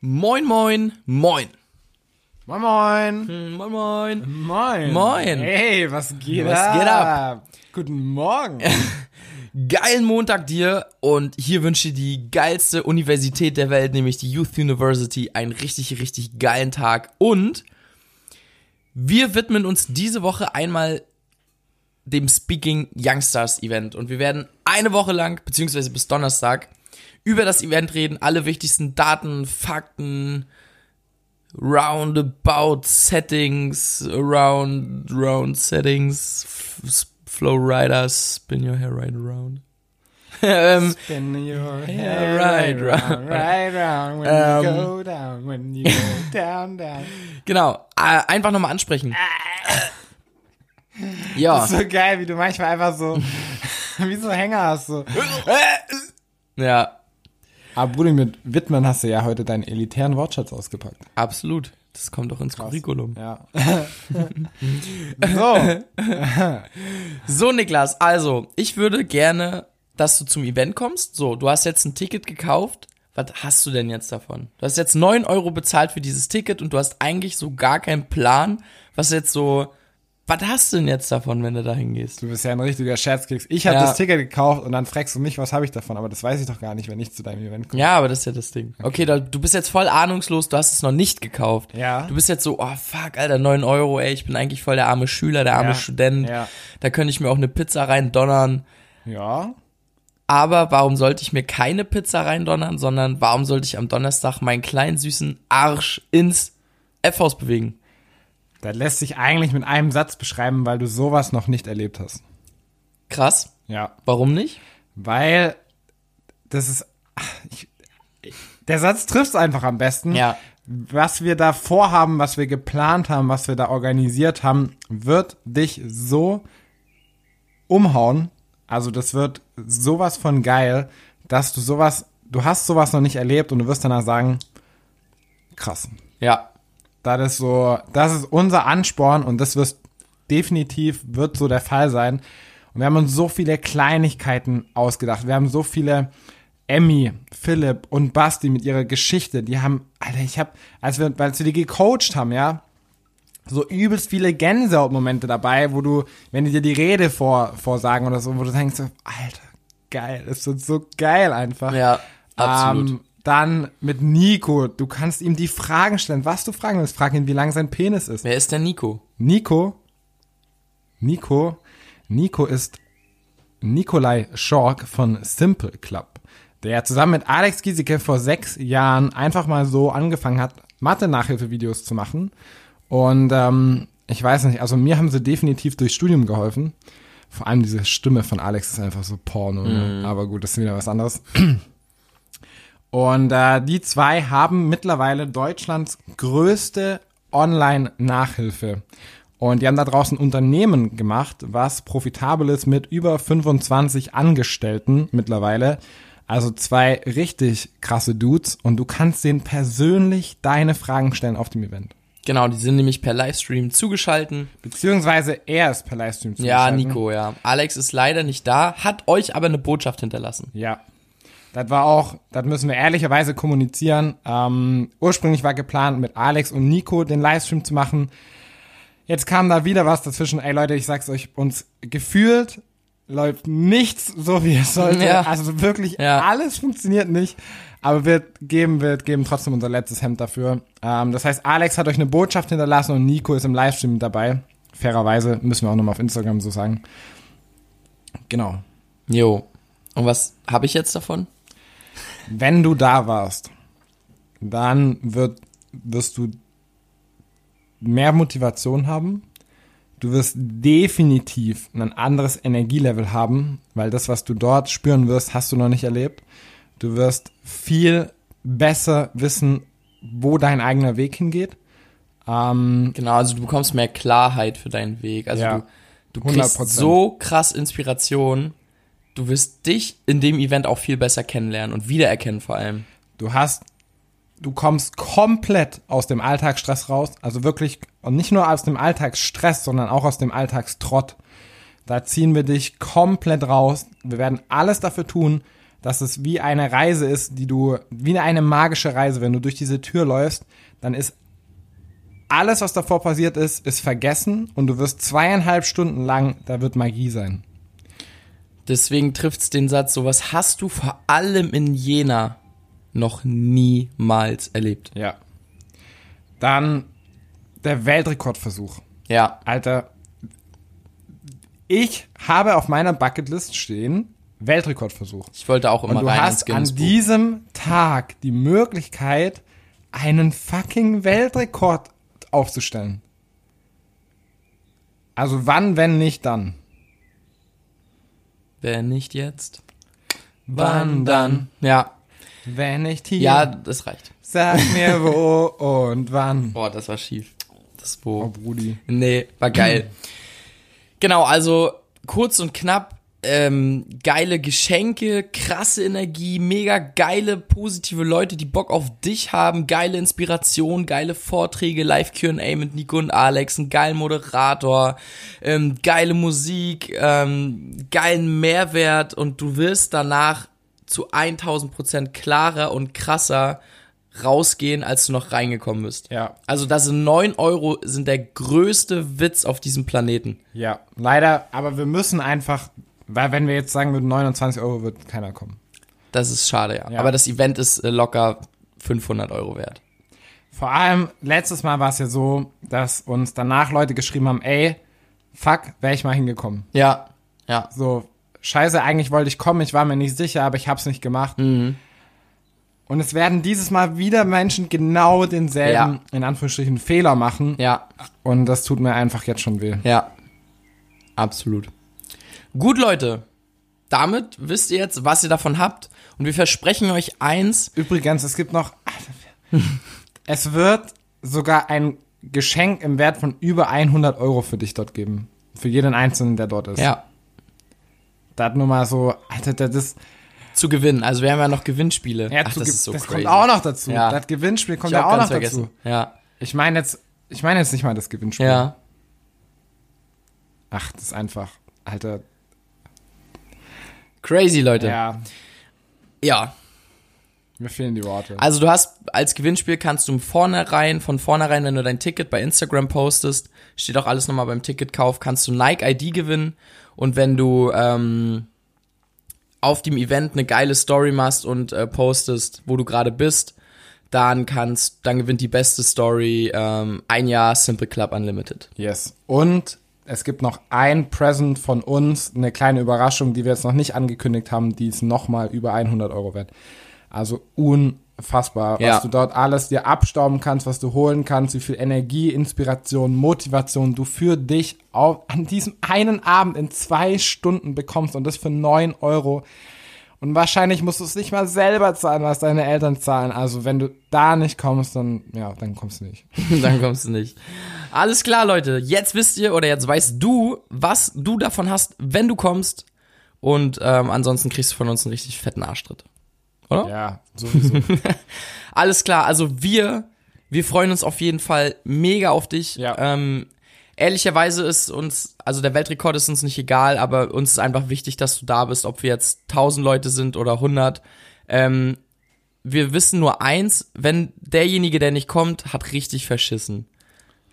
Moin, moin, moin. Moin moin. Hm, Moin, moin. Moin. Moin. Hey, was geht Was ab? geht ab? Guten Morgen. Geilen Montag dir und hier wünsche ich die geilste Universität der Welt, nämlich die Youth University, einen richtig, richtig geilen Tag. Und wir widmen uns diese Woche einmal dem Speaking Youngstars Event und wir werden eine Woche lang, beziehungsweise bis Donnerstag, über das Event reden, alle wichtigsten Daten, Fakten, roundabout Settings, around, round Settings, Flow Riders, spin your hair right around. ähm, Spin your hair right right round. round, right round, when Ähm. you go down, when you go down, down. genau, äh, einfach nochmal ansprechen. Ja, Das ist so geil, wie du manchmal einfach so, wie so Hänger hast, so. ja, Aber Bruder, mit Widmen hast du ja heute deinen elitären Wortschatz ausgepackt. absolut. Das kommt doch ins Curriculum. Ja. so. So, Niklas, also, ich würde gerne, dass du zum Event kommst. So, du hast jetzt ein Ticket gekauft. Was hast du denn jetzt davon? Du hast jetzt 9 Euro bezahlt für dieses Ticket und du hast eigentlich so gar keinen Plan, was jetzt so. Was hast du denn jetzt davon, wenn du da hingehst? Du bist ja ein richtiger Scherzkeks. Ich habe Ja. das Ticket gekauft und dann fragst du mich, was habe ich davon? Aber das weiß ich doch gar nicht, wenn ich zu deinem Event komme. Ja, aber das ist ja das Ding. Okay, da, du bist jetzt voll ahnungslos, du hast es noch nicht gekauft. Ja. Du bist jetzt so, oh fuck, Alter, 9 Euro, ey, ich bin eigentlich voll der arme Schüler, der arme Ja. Student. Ja. Da könnte ich mir auch eine Pizza rein donnern. Ja. Aber warum sollte ich mir keine Pizza reindonnern, sondern warum sollte ich am Donnerstag meinen kleinen süßen Arsch ins F-Haus bewegen? Das lässt sich eigentlich mit einem Satz beschreiben, weil du sowas noch nicht erlebt hast. Krass. Ja. Warum nicht? Weil das ist. ach, Ich, der Satz trifft einfach am besten. Ja. Was wir da vorhaben, was wir geplant haben, was wir da organisiert haben, wird dich so umhauen. Also das wird sowas von geil, dass du sowas, du hast sowas noch nicht erlebt und du wirst danach sagen, krass. Ja. Das ist so, das ist unser Ansporn und das wird definitiv wird so der Fall sein. Und wir haben uns so viele Kleinigkeiten ausgedacht. Wir haben so viele Emmy, Philipp und Basti mit ihrer Geschichte. Die haben, Alter, ich hab, als wir, als wir die gecoacht haben, ja, so übelst viele Gänsehautmomente dabei, wo du, wenn die dir die Rede vor, vorsagen oder so, wo du denkst, Alter, geil, das wird so geil einfach. Ja, absolut. Ähm, dann mit Nico, du kannst ihm die Fragen stellen, was du fragen willst. Frag ihn, wie lang sein Penis ist. Wer ist der Nico? Nico, Nico, Nico ist Nikolai Schork von Simple Club, der zusammen mit Alex Giesecke vor sechs Jahren einfach mal so angefangen hat, Mathe-Nachhilfevideos zu machen. Und ähm, ich weiß nicht, also mir haben sie definitiv durchs Studium geholfen. Vor allem diese Stimme von Alex ist einfach so Porno. Ne? Aber gut, das ist wieder was anderes. Und äh, die zwei haben mittlerweile Deutschlands größte Online-Nachhilfe. Und die haben da draußen ein Unternehmen gemacht, was profitabel ist mit über 25 Angestellten mittlerweile. Also zwei richtig krasse Dudes. Und du kannst denen persönlich deine Fragen stellen auf dem Event. Genau, die sind nämlich per Livestream zugeschalten. Beziehungsweise er ist per Livestream Ja, zugeschaltet. Nico, ja. Alex ist leider nicht da, hat euch aber eine Botschaft hinterlassen. Ja. Das war auch, das müssen wir ehrlicherweise kommunizieren. Ähm, ursprünglich war geplant, mit Alex und Nico den Livestream zu machen. Jetzt kam da wieder was dazwischen. Ey Leute, ich sag's euch, uns gefühlt läuft nichts so, wie es sollte. Ja. Also wirklich Ja. alles funktioniert nicht. Aber wir geben, wir geben trotzdem unser letztes Hemd dafür. Ähm, das heißt, Alex hat euch eine Botschaft hinterlassen und Nico ist im Livestream dabei. Fairerweise müssen wir auch nochmal auf Instagram so sagen. Genau. Jo. Und was habe ich jetzt davon? Wenn du da warst, dann wird, wirst du mehr Motivation haben. Du wirst definitiv ein anderes Energielevel haben, weil das, was du dort spüren wirst, hast du noch nicht erlebt. Du wirst viel besser wissen, wo dein eigener Weg hingeht. Ähm, Genau, also du bekommst mehr Klarheit für deinen Weg. Also Ja, du, du kriegst 100%. so krass Inspiration. Du wirst dich in dem Event auch viel besser kennenlernen und wiedererkennen vor allem. Du hast, du kommst komplett aus dem Alltagsstress raus, also wirklich, und nicht nur aus dem Alltagsstress, sondern auch aus dem Alltagstrott. Da ziehen wir dich komplett raus. Wir werden alles dafür tun, dass es wie eine Reise ist, die du, wie eine magische Reise, wenn du durch diese Tür läufst, dann ist alles, was davor passiert ist, ist vergessen und du wirst zweieinhalb Stunden lang, da wird Magie sein. Deswegen trifft's den Satz, sowas hast du vor allem in Jena noch niemals erlebt. Ja. Dann der Weltrekordversuch. Ja. Alter, ich habe auf meiner Bucketlist stehen Weltrekordversuch. Ich wollte auch immer Und du rein hast an diesem Tag die Möglichkeit, einen fucking Weltrekord aufzustellen. Also wann, wenn nicht dann? Wenn nicht jetzt. Wann dann? Ja. Wenn nicht hier. Ja, das reicht. Sag mir wo und wann. Boah, das war schief. Das Oh, wo. Brudi. Nee, war geil. genau, also kurz und knapp. Ähm, geile Geschenke, krasse Energie, mega geile, positive Leute, die Bock auf dich haben, geile Inspiration, geile Vorträge, Live-QA mit Nico und Alex, einen geilen Moderator, ähm, geile Musik, ähm, geilen Mehrwert und du wirst danach zu 1000 Prozent klarer und krasser rausgehen, als du noch reingekommen bist. Ja. Also das sind 9 Euro sind der größte Witz auf diesem Planeten. Ja, leider, aber wir müssen einfach, weil wenn wir jetzt sagen würden 29 Euro, wird keiner kommen. Das ist schade, ja. Ja. Aber das Event ist äh, locker 500 Euro wert. Vor allem, letztes Mal war es ja so, dass uns danach Leute geschrieben haben, ey, fuck, wäre ich mal hingekommen. Ja, ja. So, scheiße, eigentlich wollte ich kommen, ich war mir nicht sicher, aber ich hab's nicht gemacht. Mhm. Und es werden dieses Mal wieder Menschen genau denselben, Ja. in Anführungsstrichen, Fehler machen. Ja, Und das tut mir einfach jetzt schon weh. ja. Absolut. Gut, Leute. Damit wisst ihr jetzt, was ihr davon habt. Und wir versprechen euch eins. Übrigens, es gibt noch, es wird sogar ein Geschenk im Wert von über 100 Euro für dich dort geben. Für jeden Einzelnen, der dort ist. Ja. Das nur mal so, Alter, das ist, Zu gewinnen. Also wir haben ja noch Gewinnspiele. ja, Ach, das ist so das crazy. kommt auch noch dazu. Ja. Das Gewinnspiel kommt ja auch noch vergessen. dazu. Ja. Ich meine jetzt, ich meine jetzt nicht mal das Gewinnspiel. Ja. Ach, das ist einfach, Alter, Crazy, Leute. ja, ja. mir fehlen die Worte. Also du hast als Gewinnspiel kannst du im vornherein, von vornherein, wenn du dein Ticket bei Instagram postest, steht auch alles nochmal beim Ticketkauf, kannst du Nike ID gewinnen und wenn du ähm, auf dem Event eine geile Story machst und äh, postest, wo du gerade bist, dann kannst, dann gewinnt die beste Story ähm, ein Jahr Simple Club Unlimited. Yes. Und es gibt noch ein Present von uns, eine kleine Überraschung, die wir jetzt noch nicht angekündigt haben, die ist nochmal über 100 Euro wert. Also unfassbar, Ja. was du dort alles dir abstauben kannst, was du holen kannst, wie viel Energie, Inspiration, Motivation du für dich auf, an diesem einen Abend in zwei Stunden bekommst und das für 9 Euro. Und wahrscheinlich musst du es nicht mal selber zahlen, was deine Eltern zahlen. Also wenn du da nicht kommst, dann, ja, dann kommst du nicht. dann kommst du nicht. Alles klar, Leute. Jetzt wisst ihr oder jetzt weißt du, was du davon hast, wenn du kommst. Und ähm, ansonsten kriegst du von uns einen richtig fetten Arschtritt. Oder? Ja, sowieso. Alles klar. Also wir, wir freuen uns auf jeden Fall mega auf dich. Ja. Ähm, ehrlicherweise ist uns, also der Weltrekord ist uns nicht egal, aber uns ist einfach wichtig, dass du da bist, ob wir jetzt 1000 Leute sind oder 100. Ähm, wir wissen nur eins, wenn derjenige, der nicht kommt, hat richtig verschissen.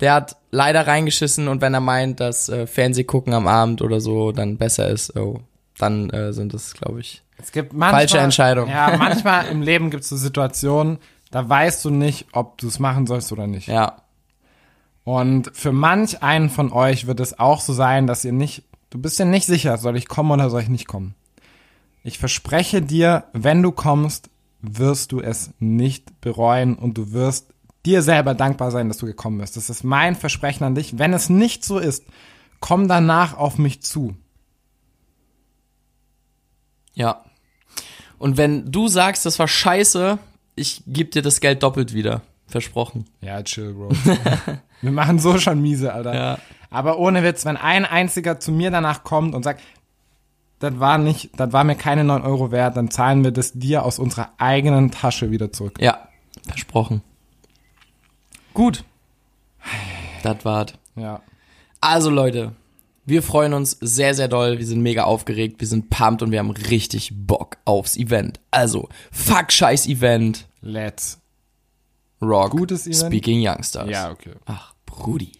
Der hat leider reingeschissen und wenn er meint, dass äh, Fernseh gucken am Abend oder so dann besser ist, oh, dann äh, sind das, glaube ich. Es gibt manchmal, Falsche Entscheidung. Ja, manchmal im Leben gibt es so Situationen, da weißt du nicht, ob du es machen sollst oder nicht. Ja. Und für manch einen von euch wird es auch so sein, dass ihr nicht, du bist dir nicht sicher, soll ich kommen oder soll ich nicht kommen. Ich verspreche dir, wenn du kommst, wirst du es nicht bereuen und du wirst dir selber dankbar sein, dass du gekommen bist. Das ist mein Versprechen an dich. Wenn es nicht so ist, komm danach auf mich zu. Ja. Und wenn du sagst, das war scheiße, ich geb dir das Geld doppelt wieder. Versprochen. Ja, chill, Bro. Wir machen so schon miese, Alter. Ja. Aber ohne Witz, wenn ein einziger zu mir danach kommt und sagt, das war nicht, das war mir keine 9 Euro wert, dann zahlen wir das dir aus unserer eigenen Tasche wieder zurück. Ja, versprochen. Gut. Das war's. Ja. Also Leute, Wir freuen uns sehr, sehr doll. Wir sind mega aufgeregt. Wir sind pumped und wir haben richtig Bock aufs Event. Also, fuck scheiß Event. Let's. Rock. Gutes Event? Speaking Youngsters. Ja, okay. Ach, Brudi.